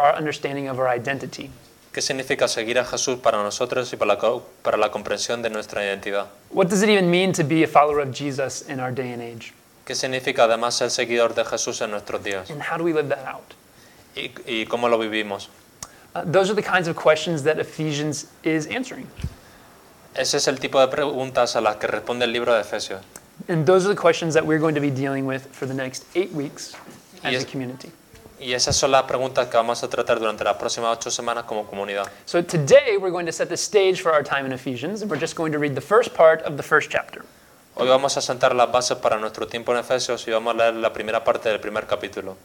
our understanding of our identity. ¿Qué significa seguir a Jesús para nosotros y para la, para la comprensión de nuestra identidad? What does it even mean to be a follower of Jesus in our day and age? ¿Qué significa además ser seguidor de Jesús en nuestros días? And how do we live that out? ¿Y, y cómo lo vivimos? Uh, those are the kinds of questions that Ephesians is answering. Ese es el tipo de preguntas a las que responde el libro de Efesios. And those are the questions that we're going to be dealing with for the next eight weeks as Yes. a community. Y esas son las preguntas que vamos a tratar durante las próximas ocho semanas como comunidad. So today we're going to set the stage for our time in Ephesians, and we're just going to read the first part of the first chapter. Hoy vamos a sentar las bases para nuestro tiempo en Efesios y vamos a leer la primera parte del primer capítulo.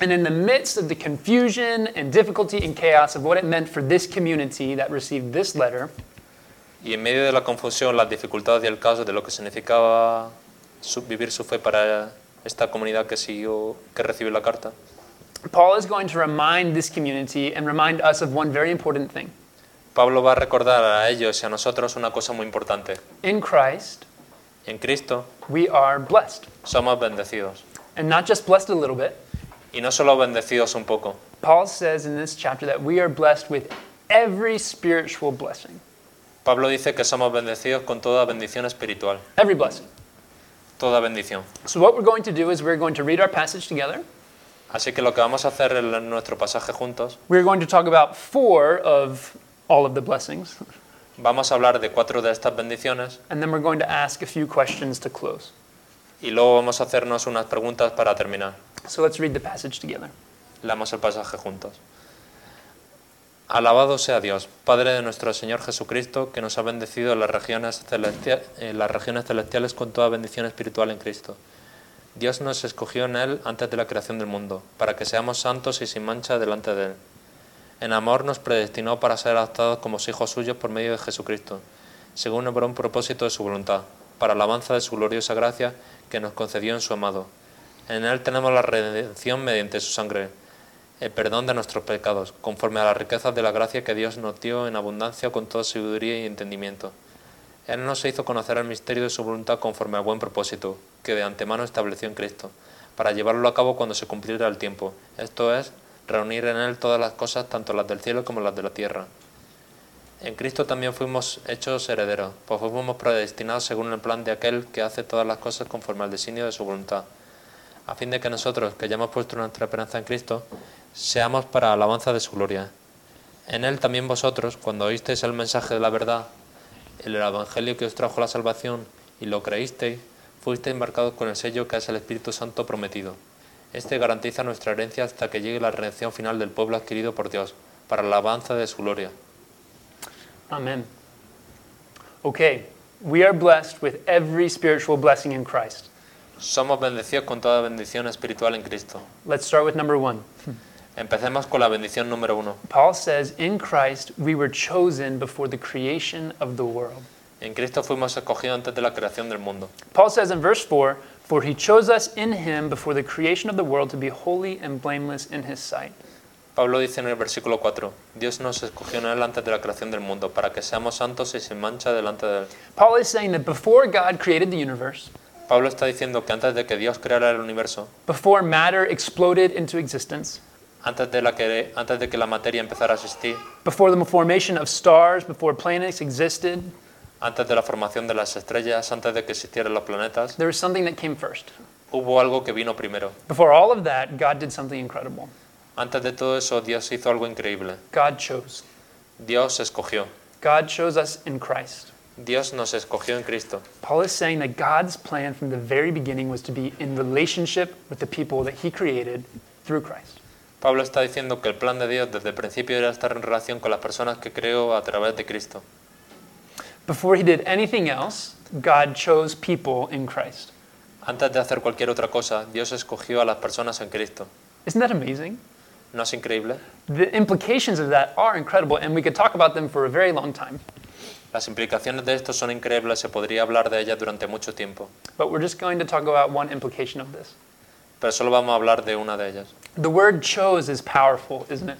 And in the midst of the confusion and difficulty and chaos of what it meant for this community that received this letter, Y en medio de la confusión, las dificultades y el caos de lo que significaba su- vivir su fe para esta comunidad que siguió, que recibió la carta, Paul is going to remind this community and remind us of one very important thing. Pablo va a recordar a ellos y a nosotros una cosa muy importante. In Christ, En Cristo we are blessed. somos bendecidos. And not just blessed a little bit. Y no solo bendecidos un poco. Paul says in this chapter that we are blessed with every spiritual blessing. Pablo dice que somos bendecidos con toda bendición espiritual. Every blessing. Toda bendición. So, what we're going to do is we're going to read our passage together. Así que lo que vamos a hacer en nuestro pasaje juntos, We're going to talk about four of all of the blessings. vamos a hablar de cuatro de estas bendiciones And then we're going to ask a few questions to close. y luego vamos a hacernos unas preguntas para terminar. So, let's read the passage together. Leamos el pasaje juntos. Alabado sea Dios, Padre de nuestro Señor Jesucristo, que nos ha bendecido en las regiones, celestia- en las regiones celestiales con toda bendición espiritual en Cristo. Dios nos escogió en Él antes de la creación del mundo, para que seamos santos y sin mancha delante de Él. En amor nos predestinó para ser adoptados como hijos suyos por medio de Jesucristo, según el buen propósito de su voluntad, para alabanza de su gloriosa gracia que nos concedió en su amado. En Él tenemos la redención mediante su sangre, el perdón de nuestros pecados, conforme a las riquezas de la gracia que Dios nos dio en abundancia con toda sabiduría y entendimiento. Él nos hizo conocer el misterio de su voluntad conforme al buen propósito que de antemano estableció en Cristo, para llevarlo a cabo cuando se cumpliera el tiempo, esto es, reunir en Él todas las cosas, tanto las del cielo como las de la tierra. En Cristo también fuimos hechos herederos, pues fuimos predestinados según el plan de aquel que hace todas las cosas conforme al designio de su voluntad, a fin de que nosotros, que ya hemos puesto nuestra esperanza en Cristo, seamos para alabanza de su gloria. En Él también vosotros, cuando oísteis el mensaje de la verdad, el Evangelio que os trajo la salvación, y lo creísteis, fuisteis embarcados con el sello que es el Espíritu Santo prometido. Este garantiza nuestra herencia hasta que llegue la redención final del pueblo adquirido por Dios, para la alabanza de su gloria. Amen. Okay, we are blessed with every spiritual blessing in Christ. Somos bendecidos con toda bendición espiritual en Cristo. Let's start with number one. Empecemos con la bendición número uno. Paul says, In Christ we were chosen before the creation of the world. En Cristo fuimos escogidos antes de la creación del mundo. Paul says in verse 4, For he chose us in him before the creation of the world to be holy and blameless in his sight. Pablo dice en el versículo 4, Dios nos escogió en Él antes de la creación del mundo, para que seamos santos y sin mancha delante de Él. Paul is saying that before God created the universe, Pablo está diciendo que antes de que Dios creara el universo, before matter exploded into existence, antes de, la que, antes de que la materia empezara a existir, before the formation of stars, before planets existed, antes de la formación de las estrellas, antes de que existieran los planetas, there was something that came first. hubo algo que vino primero. Before all of that, God did something incredible. Antes de todo eso, Dios hizo algo increíble. God chose. Dios escogió. God chose us in Christ. Dios nos escogió en Cristo. Paul is saying that God's plan from the very beginning was to be in relationship with the people that he created through Christ. Pablo está diciendo que el plan de Dios desde el principio era estar en relación con las personas que creó a través de Cristo. Before he did anything else, God chose people in Christ. Antes de hacer cualquier otra cosa, Dios escogió a las personas en Cristo. Isn't that amazing? ¿No es increíble? The implications of that are incredible, and we could talk about them for a very long time. Las implicaciones de esto son increíbles, se podría hablar de ellas durante mucho tiempo, But we're just going to talk about one implication of this. Pero solo vamos a hablar de una de ellas. The word chose is powerful, isn't it?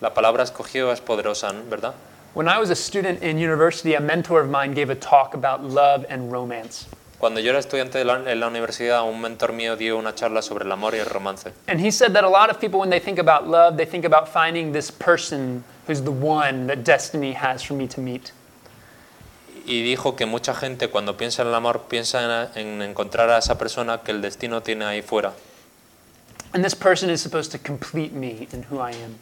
La palabra escogió es poderosa, ¿no? ¿verdad? When I was a student in university, a mentor of mine gave a talk about love and romance. Cuando yo era estudiante de la- en la universidad, un mentor mío dio una charla sobre el amor y el romance. And he said that a lot of people, when they think about love, they think about finding this person who's the one that destiny has for me to meet. Y dijo que mucha gente cuando piensa en el amor piensa en, en encontrar a esa persona que el destino tiene ahí fuera. And this person is supposed to complete me in who I am.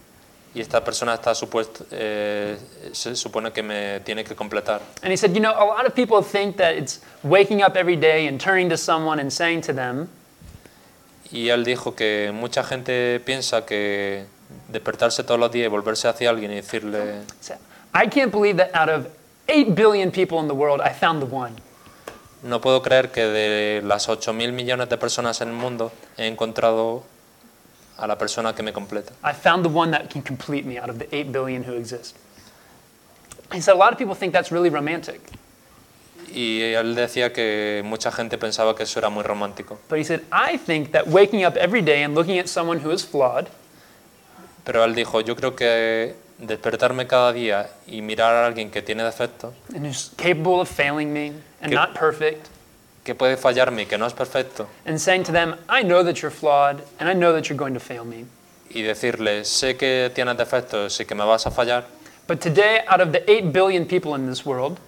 Y esta persona está supuesto, eh, se supone que me tiene que completar. And he said, you know, a lot of people think that it's waking up every day and turning to someone and saying to them, Y él dijo que mucha gente piensa que despertarse todos los días y volverse hacia alguien y decirle, I can't believe that out of 8 billion people in the world, I found the one. no puedo creer que de las 8.000 millones de personas en el mundo he encontrado a la persona que me completa. I found the one that can complete me out of the 8 billion who exist. He said, a lot of people think that's really romantic. Y él decía que mucha gente pensaba que eso era muy romántico. But he said, I think that waking up every day and looking at someone who is flawed Pero él dijo, yo creo que despertarme cada día y mirar a alguien que tiene defectos, and who's capable of failing me and Que- not perfect, que puede fallarme que no es perfecto, and saying to them, I know that you're flawed and I know that you're going to fail me. y decirle, sé que tienes defectos y que me vas a fallar, But today, out of the 8 billion people in this world,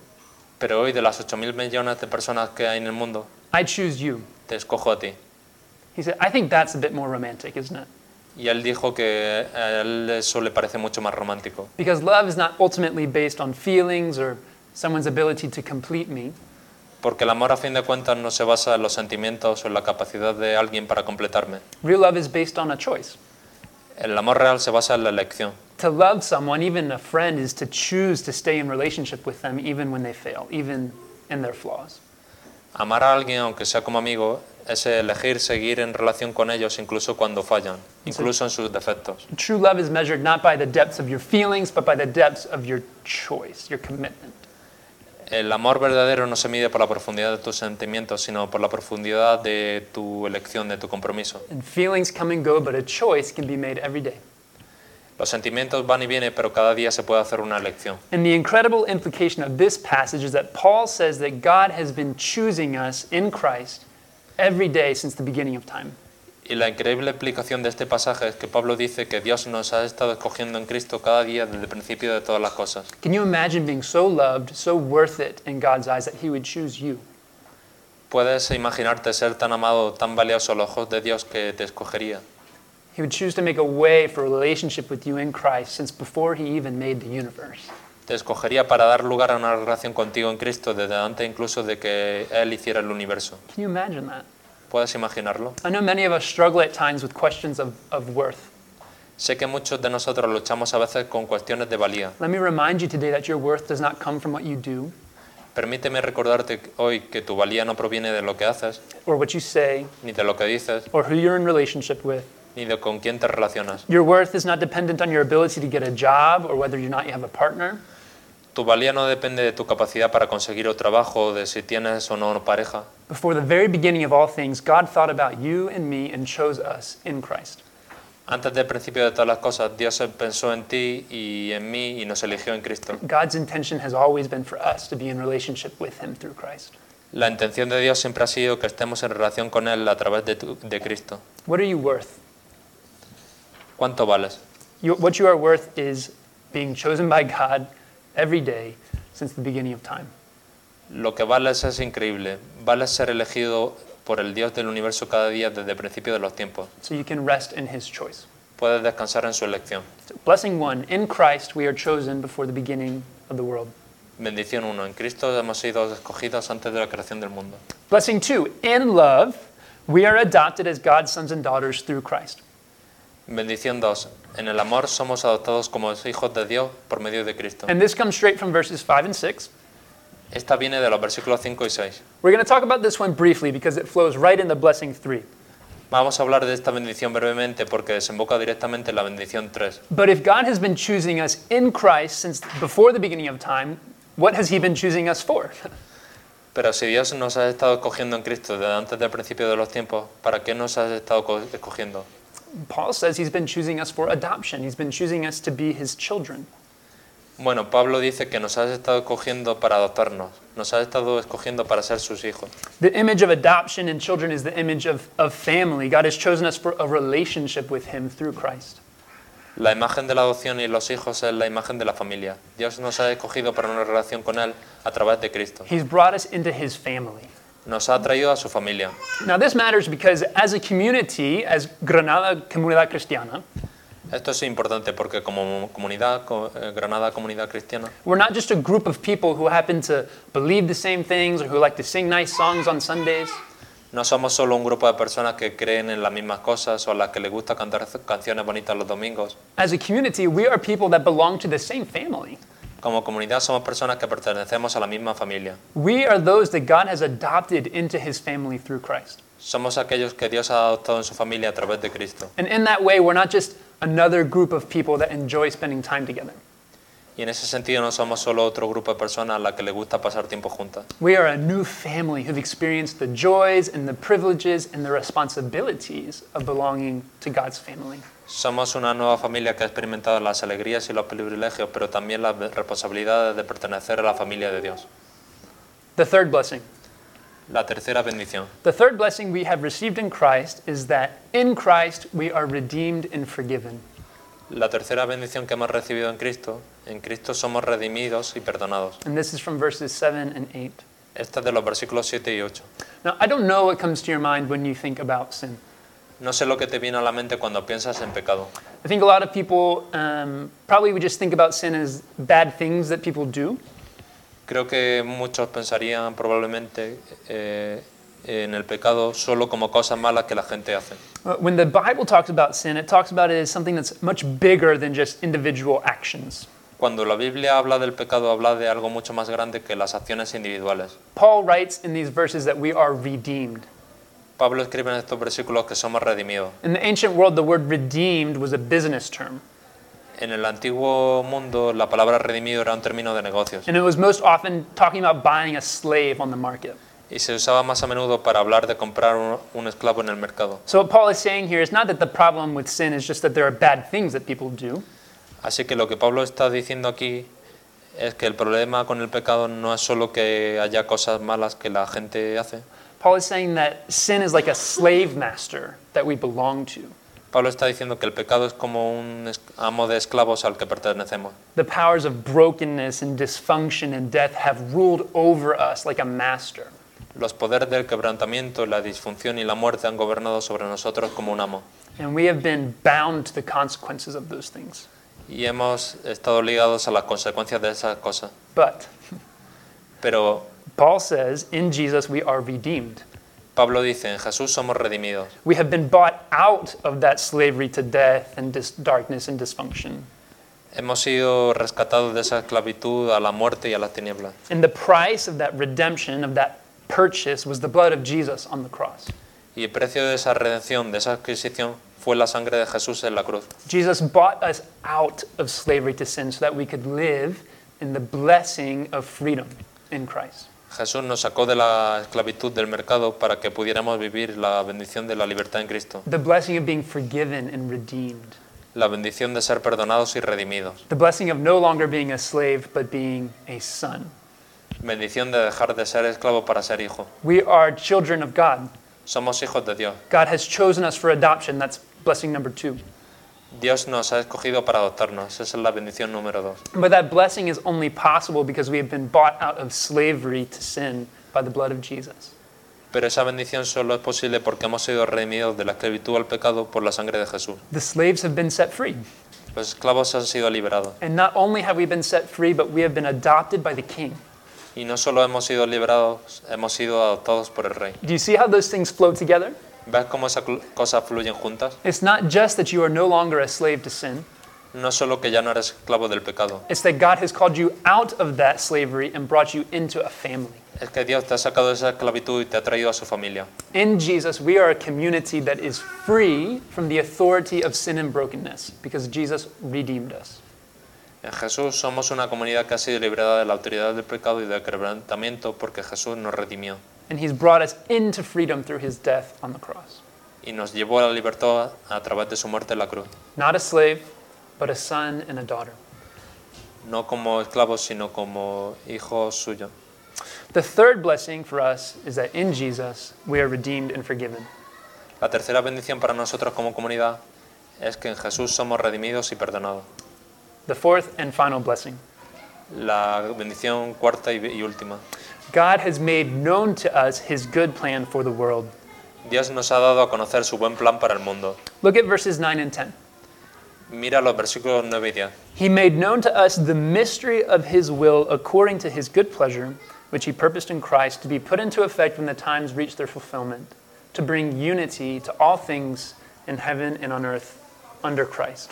pero hoy de las 8.000 millones de personas que hay en el mundo, I choose you. te escojo a ti. He said, I think that's a bit more romantic, isn't it? Y él dijo que a él eso le parece mucho más romántico, Because love is not ultimately based on feelings or someone's ability to complete me. Porque el amor a fin de cuentas no se basa en los sentimientos o en la capacidad de alguien para completarme. Real love is based on a choice. El amor real se basa en la elección. To love someone, even a friend, is to choose to stay in relationship with them even when they fail, even in their flaws. Amar a alguien, aunque sea como amigo, es elegir seguir en relación con ellos incluso cuando fallan, incluso en sus defectos. True love is measured not by the depths of your feelings, but by the depths of your choice, your commitment. El amor verdadero no se mide por la profundidad de tus sentimientos, sino por la profundidad de tu elección, de tu compromiso. And feelings come and go, but a choice can be made every day. Los sentimientos van y vienen, pero cada día se puede hacer una elección. And the incredible implication of this passage is that Paul says that God has been choosing us in Christ every day since the beginning of time. Y la increíble explicación de este pasaje es que Pablo dice que Dios nos ha estado escogiendo en Cristo cada día desde el principio de todas las cosas. Can you imagine being so loved, so worth it in God's eyes that He would choose you? Puedes imaginarte ser tan amado, tan valioso a los ojos de Dios que te escogería. He would choose to make a way for a relationship with you in Christ since before He even made the universe. Te escogería para dar lugar a una relación contigo en Cristo desde antes incluso de que Él hiciera el universo. Can you imagine that? ¿Puedes imaginarlo? I know many of us struggle at times with questions of, of worth. Sé que muchos de nosotros luchamos a veces con cuestiones de valía. Let me remind you today that your worth does not come from what you do Permíteme recordarte hoy que tu valía no proviene de lo que haces, or what you say ni de lo que dices, or who you're in relationship with. ni de con quién te relacionas. Your worth is not dependent on your ability to get a job or whether or not you have a partner. Tu valía no depende de tu capacidad para conseguir un trabajo, de si tienes o no pareja. Before the very beginning of all things, God thought about you and me and chose us in Christ. Antes del principio de todas las cosas, Dios pensó en ti y en mí y nos eligió en Cristo. God's intention has always been for us to be in relationship with Him through Christ. La intención de Dios siempre ha sido que estemos en relación con Él a través de, tu- de Cristo. What are you worth? ¿Cuánto vales? You, what you are worth is being chosen by God every day since the beginning of time. Lo que vales es increíble. Vales ser elegido por el Dios del universo cada día desde el principio de los tiempos. So you can rest in His choice. Puedes descansar en su elección. So blessing one In Christ, we are chosen before the beginning of the world. Bendición 1. En Cristo hemos sido escogidos antes de la creación del mundo. Blessing two In love, we are adopted as God's sons and daughters through Christ. Bendición 2. En el amor somos adoptados como hijos de Dios por medio de Cristo. And this comes straight from verses 5 and 6. Esta viene de los versículos 5 y 6. We're going to talk about this one briefly because it flows right into blessing 3. Vamos a hablar de esta bendición brevemente porque desemboca directamente en la bendición 3. But if God has been choosing us in Christ since before the beginning of time, what has He been choosing us for? Pero si Dios nos ha estado escogiendo en Cristo desde antes del principio de los tiempos, ¿para qué nos ha estado co- escogiendo? Paul says He's been choosing us for adoption, He's been choosing us to be His children. Bueno, Pablo dice que nos has estado escogiendo para adoptarnos, nos has estado escogiendo para ser sus hijos. The image of adoption in children is the image of, of family. God has chosen us for a relationship with Him through Christ. La imagen de la adopción y los hijos es la imagen de la familia. Dios nos ha escogido para una relación con Él a través de Cristo. He's brought us into His family. Nos ha traído a su familia. Now, this matters because as a community, as Granada Comunidad Cristiana, Esto es importante porque como comunidad, co- eh, Granada Comunidad Cristiana, we're not just a group of people who happen to believe the same things or who like to sing nice songs on Sundays. no somos solo un grupo de personas que creen en las mismas cosas o a las que les gusta cantar canciones bonitas los domingos. As a community, we are people that belong to the same family. Como comunidad somos personas que pertenecemos a la misma familia. We are those that God has adopted into His family through Christ. Somos aquellos que Dios ha adoptado en su familia a través de Cristo. And in that way, we're not just another group of people that enjoy spending time together. Y en ese sentido no somos solo otro grupo de personas a las que les gusta pasar tiempo juntas. We are a new family who've experienced the joys and the privileges and the responsibilities of belonging to God's family. Somos una nueva familia que ha experimentado las alegrías y los privilegios, pero también las responsabilidades de pertenecer a la familia de Dios. The third blessing. La tercera bendición. The third blessing we have received in Christ is that in Christ we are redeemed and forgiven. La tercera bendición que hemos recibido en Cristo, en Cristo somos redimidos y perdonados. And this is from verses 7 and 8. Esta es de los versículos 7 y 8. Now, I don't know what comes to your mind when you think about sin. No sé lo que te viene a la mente cuando piensas en pecado. I think a lot of people um, probably would just think about sin as bad things that people do. Creo que muchos pensarían probablemente eh, en el pecado solo como cosas malas que la gente hace. Uh, When the Bible talks about sin, it talks about it as something that's much bigger than just individual actions. Cuando la Biblia habla del pecado, habla de algo mucho más grande que las acciones individuales. Paul writes in these verses that we are redeemed. Pablo escribe en estos versículos que somos redimidos. In the ancient world, the word redeemed was a business term, En el antiguo mundo, la palabra redimido era un término de negocios and it was most often talking about buying a slave on the market. y se usaba más a menudo para hablar de comprar un, un esclavo en el mercado. So, what Paul is saying here is not that the problem with sin is just that there are bad things that people do, Así que lo que Pablo está diciendo aquí es que el problema con el pecado no es solo que haya cosas malas que la gente hace. Paul is saying that sin is like a slave master that we belong to. Pablo está diciendo que el pecado es como un amo de esclavos al que pertenecemos. The powers of brokenness and dysfunction and death have ruled over us like a master. Los poderes del quebrantamiento, la disfunción y la muerte han gobernado sobre nosotros como un amo. And we have been bound to the consequences of those things. Y hemos estado ligados a las consecuencias de esas cosas. But Pero Paul says in Jesus we are redeemed. Pablo dice, en Jesús somos redimidos. We have been bought out of that slavery to death and dis- darkness and dysfunction. Hemos sido rescatados de esa esclavitud a la muerte y a las tinieblas. And the price of that redemption, of that purchase, was the blood of Jesus on the cross. Y el precio de esa redención, de esa adquisición, fue la sangre de Jesús en la cruz. Jesus bought us out of slavery to sin so that we could live in the blessing of freedom in Christ. Jesús nos sacó de la esclavitud del mercado para que pudiéramos vivir la bendición de la libertad en Cristo, The blessing of being forgiven and redeemed. la bendición de ser perdonados y redimidos, The blessing of no longer being a slave but being a son. bendición de dejar de ser esclavo para ser hijo. We are children of God. Somos hijos de Dios. God has chosen us for adoption. That's blessing number two. Dios nos ha escogido para adoptarnos. Esa es la bendición número dos. But that blessing is only possible because we have been bought out of slavery to sin by the blood of Jesus. Pero esa bendición solo es posible porque hemos sido redimidos de la esclavitud al pecado por la sangre de Jesús. The slaves have been set free. Los esclavos han sido liberados. And not only have we been set free, but we have been adopted by the King. Y no solo hemos sido liberados, hemos sido adoptados por el Rey. Do you see how those things flow together? ¿Ves cómo esas cosas fluyen juntas? It's not just that you are no longer a slave to sin, No solo que ya no eres esclavo del pecado, it's that God has called you out of that slavery and brought you into a family. es que Dios te ha sacado de esa esclavitud y te ha traído a su familia. In Jesus, we are a community that is free from the authority of sin and brokenness because Jesus redeemed us. En Jesús somos una comunidad que ha sido liberada de la autoridad del pecado y del quebrantamiento porque Jesús nos redimió And he's brought us into freedom through his death on the cross. y nos llevó a la libertad a través de su muerte en la cruz. Not a slave, but a son and a daughter. no como esclavos, sino como hijos suyos. The third blessing for us is that in Jesus we are redeemed and forgiven. La tercera bendición para nosotros como comunidad es que en Jesús somos redimidos y perdonados. The fourth and final blessing La bendición cuarta y, y última. God has made known to us his good plan for the world. Dios nos ha dado a conocer su buen plan para el mundo. Look at verses 9 and 10. Mira los versículos 9 y 10. He made known to us the mystery of his will according to his good pleasure, which he purposed in Christ to be put into effect when the times reach their fulfillment, to bring unity to all things in heaven and on earth under Christ.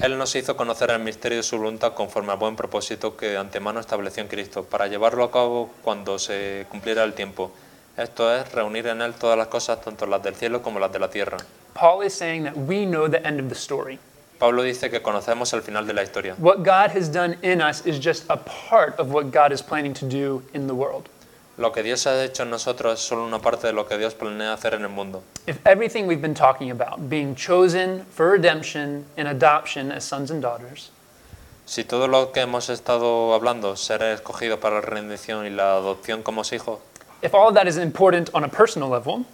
Él nos hizo conocer el misterio de su voluntad conforme al buen propósito que de antemano estableció en Cristo, para llevarlo a cabo cuando se cumpliera el tiempo. Esto es, reunir en Él todas las cosas, tanto las del cielo como las de la tierra. Paul is saying that we know the end of the story. Pablo dice que conocemos el final de la historia. What God has done in us is just a part of what God is planning to do in the world. Lo que Dios ha hecho en nosotros es solo una parte de lo que Dios planea hacer en el mundo. If everything we've been talking about, being chosen for redemption and adoption as sons and daughters, Si todo lo que hemos estado hablando, ser escogido para la redención y la adopción como hijos, if all of that is important on a personal level,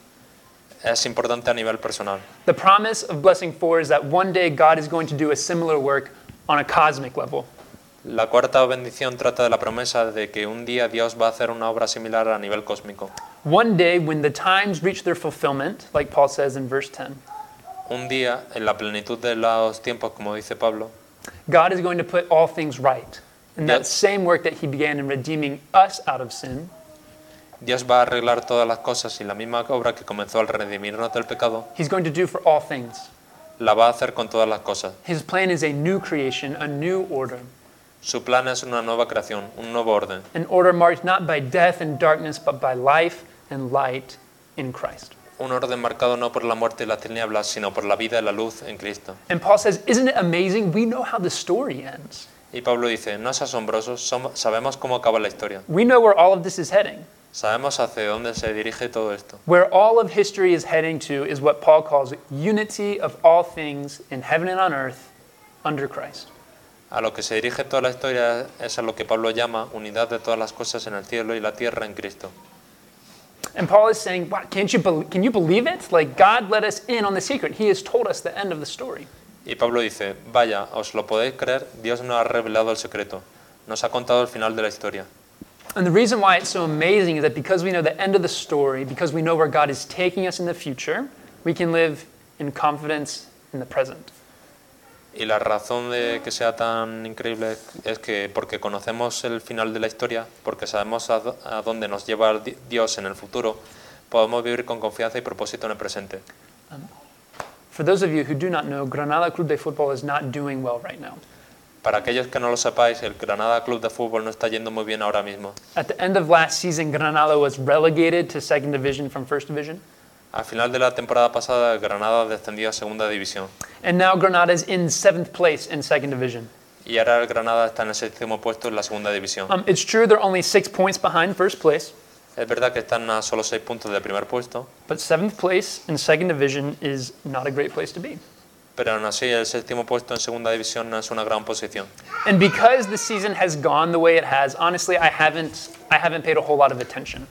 es importante a nivel personal. the promise of blessing four is that one day God is going to do a similar work on a cosmic level. La cuarta bendición trata de la promesa de que un día Dios va a hacer una obra similar a nivel cósmico. One day, when the times reach their fulfillment, like Paul says in verse 10, Un día, en la plenitud de los tiempos, como dice Pablo, God is going to put all things right. And that Yes. same work that He began in redeeming us out of sin, Dios va a arreglar todas las cosas y la misma obra que comenzó al redimirnos del pecado, He's going to do for all things. la va a hacer con todas las cosas. His plan is a new creation, a new order, Su plan es una nueva creación, un nuevo orden, an order marked not by death and darkness, but by life and light in Christ. un orden marcado no por la muerte y las tinieblas, sino por la vida y la luz en Cristo. And Paul says, Isn't it amazing? We know how the story ends. Y Pablo dice, no es asombroso, som- sabemos cómo acaba la historia, We know where all of this is heading. sabemos hacia dónde se dirige todo esto. Where all of history is heading to is what Paul calls unity of all things in heaven and on earth under Christ. A lo que se dirige toda la historia es a lo que Pablo llama unidad de todas las cosas en el cielo y la tierra en Cristo. And Paul is saying, wow, can't you can you believe it? Like God let us in on the secret. He has told us the end of the story. Y Pablo dice, vaya, os lo podéis creer, Dios nos ha revelado el secreto, nos ha contado el final de la historia. And the reason why it's so amazing is that because we know the end of the story, because we know where God is taking us in the future, we can live in confidence in the present. Y la razón de que sea tan increíble es que porque conocemos el final de la historia, porque sabemos a, a dónde nos lleva di- Dios en el futuro, podemos vivir con confianza y propósito en el presente. For those of you who do not know, Granada Club de Football is not doing well right now. Para aquellos que no lo sepáis, el Granada Club de Fútbol no está yendo muy bien ahora mismo. At the end of last season, Granada was relegated to second division from first division. Al final de la temporada pasada, Granada descendió a segunda división. And now Granada is in seventh place in second division. Y ahora el Granada está en el séptimo puesto en la segunda división. Um, it's true they're only six points behind first place, Es verdad que están a solo seis puntos del primer puesto, but seventh place in second division is not a great place to be. pero aún así el séptimo puesto en segunda división no es una gran posición. And because the season has gone the way it has, honestly, I haven't, I haven't paid a whole lot of attention.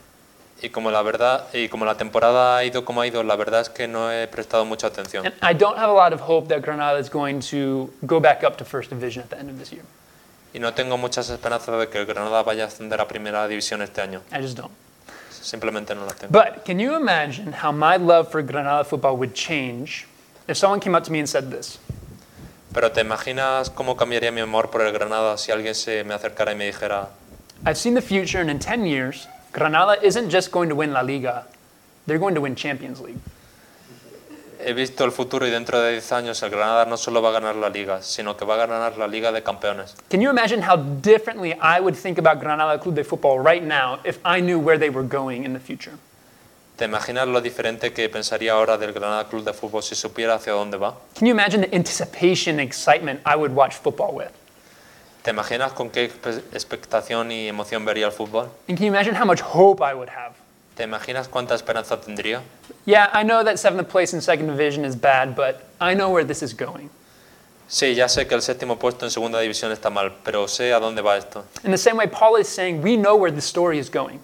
Y como la verdad y como la temporada ha ido como ha ido, la verdad es que no he prestado mucha atención. And I don't have a lot of hope that Granada is going to go back up to first division at the end of this year. Y no tengo muchas esperanzas de que el Granada vaya a ascender a primera división este año. I just don't. Simplemente no las tengo. But can you imagine how my love for Granada football would change if someone came up to me and said this? Pero ¿te imaginas cómo cambiaría mi amor por el Granada si alguien se me acercara y me dijera, I've seen the future, and in 10 years, Granada isn't just going to win La Liga, they're going to win Champions League. he visto el futuro y dentro de 10 años el Granada no solo va a ganar la liga, sino que va a ganar la Liga de Campeones? Can you imagine how differently I would think about Granada Club de Football right now if I knew where they were going in the future? ¿Te imaginas lo diferente que pensaría ahora del Granada Club de Fútbol si supiera hacia dónde va? Can you imagine the anticipation and excitement I would watch football with? ¿Te imaginas con qué expectación y emoción vería el fútbol? And can you imagine how much hope I would have? ¿Te imaginas cuánta esperanza tendría? Yeah, I know that seventh place in second division is bad, but I know where this is going. Sí, ya sé que el séptimo puesto en segunda división está mal, pero sé a dónde va esto. In the same way, Paul is saying we know where the story is going.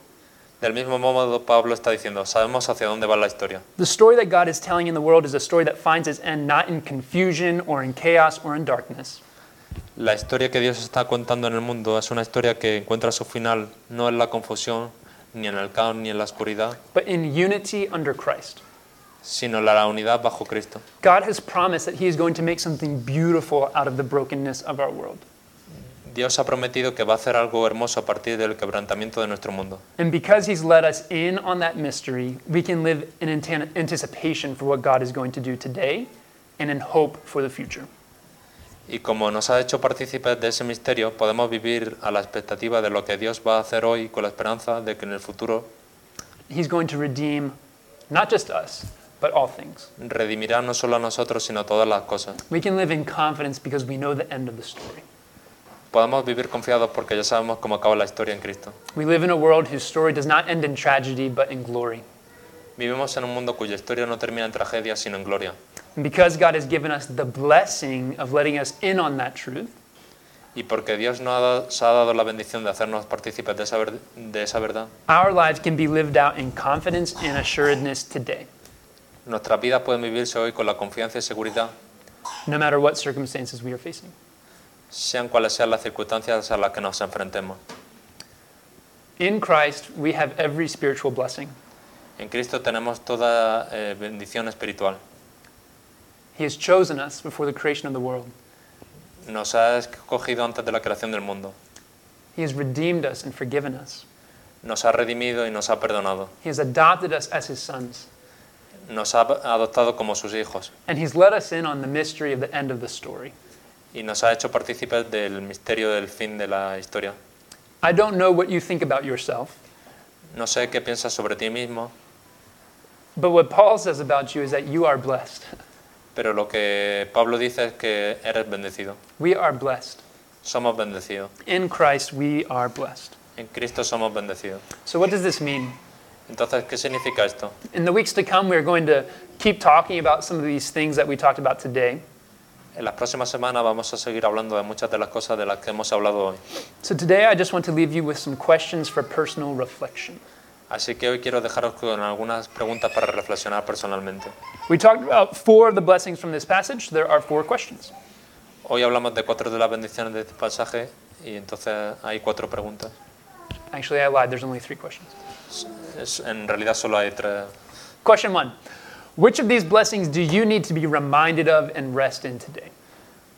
Del mismo modo, Pablo está diciendo, sabemos hacia dónde va la historia. The story that God is telling in the world is a story that finds its end not in confusion or in chaos or in darkness, La historia que Dios está contando en el mundo es una historia que encuentra su final no en la confusión, ni en el caos, ni en la oscuridad, but in unity under Christ. sino en la unidad bajo Cristo. God has promised that He is going to make something beautiful out of the brokenness of our world. Dios ha prometido que va a hacer algo hermoso a partir del quebrantamiento de nuestro mundo. And because He's let us in on that mystery, we can live in anticipation for what God is going to do today and in hope for the future. Y como nos ha hecho partícipes de ese misterio, podemos vivir a la expectativa de lo que Dios va a hacer hoy con la esperanza de que en el futuro He's going to redeem not just us, but all things. redimirá no solo a nosotros, sino a todas las cosas. We can live in confidence because we know the end of the story. Podemos vivir confiados porque ya sabemos cómo acaba la historia en Cristo. We live in a world whose story does not end in tragedy, but in glory. Vivimos en un mundo cuya historia no termina en tragedia, sino en gloria. And because God has given us the blessing of letting us in on that truth, Y porque Dios nos ha dado, ha dado la bendición de hacernos partícipes de esa, ver- de esa verdad, our lives can be lived out in confidence and assuredness today, nuestras vidas pueden vivirse hoy con la confianza y seguridad, no matter what circumstances we are facing. sean cuales sean las circunstancias a las que nos enfrentemos. In Christ, we have every spiritual blessing. En Cristo tenemos toda eh, bendición espiritual. He has chosen us before the creation of the world. Nos ha escogido antes de la creación del mundo. He has redeemed us and forgiven us. Nos ha redimido y nos ha perdonado. He has adopted us as his sons. Nos ha adoptado como sus hijos. And he's let us in on the mystery of the end of the story. Y nos ha hecho partícipes del misterio del fin de la historia. I don't know what you think about yourself, No sé qué piensas sobre ti mismo, but what Paul says about you is that you are blessed. pero lo que Pablo dice es que eres bendecido. We are blessed. Somos bendecidos. In Christ, we are blessed. En Cristo somos bendecidos. So, what does this mean? Entonces, ¿qué significa esto? In the weeks to come, we're going to keep talking about some of these things that we talked about today. En las próximas semanas vamos a seguir hablando de muchas de las cosas de las que hemos hablado hoy. So, today, I just want to leave you with some questions for personal reflection. Así que hoy quiero dejaros con algunas preguntas para reflexionar personalmente. We talked about four of the blessings from this passage. There are four questions. Hoy hablamos de cuatro de las bendiciones de este pasaje y entonces hay cuatro preguntas. Actually, I lied. There's only three questions. Es- en realidad solo hay tres. Question one Which of these blessings do you need to be reminded of and rest in today?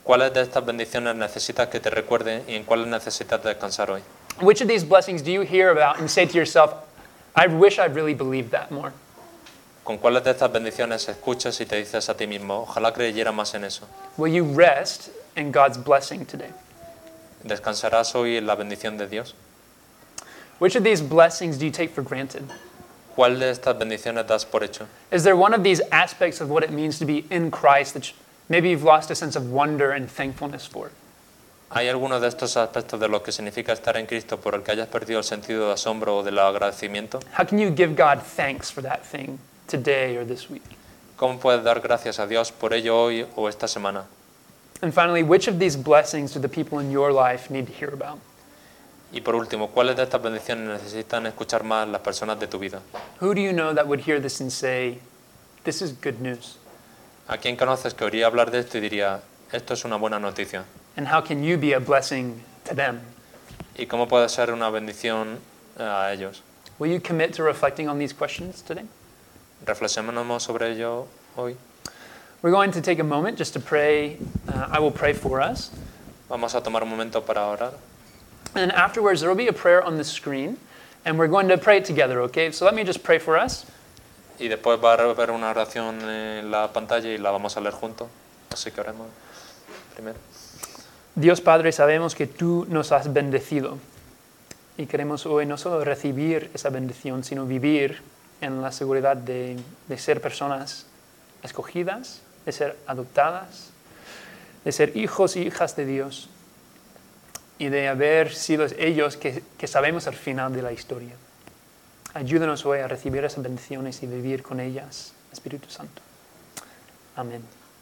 ¿Cuáles de estas bendiciones necesitas que te recuerde y en cuáles necesitas descansar hoy? Which of these blessings do you hear about and say to yourself, I wish I really believed that more? ¿Con cuáles de estas bendiciones escuchas y te dices a ti mismo, ojalá creyera más en eso? Will you rest in God's blessing today? ¿Descansarás hoy en la bendición de Dios? Which of these blessings do you take for granted? ¿Cuál de estas bendiciones das por hecho? Is there one of these aspects of what it means to be in Christ that maybe you've lost a sense of wonder and thankfulness for? ¿Hay alguno de estos aspectos de lo que significa estar en Cristo por el que hayas perdido el sentido de asombro o del agradecimiento? How can you give God thanks for that thing today or this week? ¿Cómo puedes dar gracias a Dios por ello hoy o esta semana? And finally, which of these blessings do the people in your life need to hear about? Y por último, ¿cuáles de estas bendiciones necesitan escuchar más las personas de tu vida? Who do you know that would hear this and say, This is good news? ¿A quién conoces que oiría hablar de esto y diría, esto es una buena noticia? And how can you be a blessing to them? ¿Y cómo ser una bendición eh, a ellos? Will you commit to reflecting on these questions today? Reflexionemos sobre ello hoy. We're going to take a moment just to pray. Uh, I will pray for us. Vamos a tomar un momento para orar. And afterwards, there will be a prayer on the screen, and we're going to pray it together, okay? So let me just pray for us. Y después va a haber una oración en la pantalla y la vamos a leer juntos. Así que oremos primero. Dios Padre, sabemos que tú nos has bendecido y queremos hoy no solo recibir esa bendición, sino vivir en la seguridad de, de ser personas escogidas, de ser adoptadas, de ser hijos y hijas de Dios y de haber sido ellos que, que sabemos el final de la historia. Ayúdanos hoy a recibir esas bendiciones y vivir con ellas, Espíritu Santo. Amén.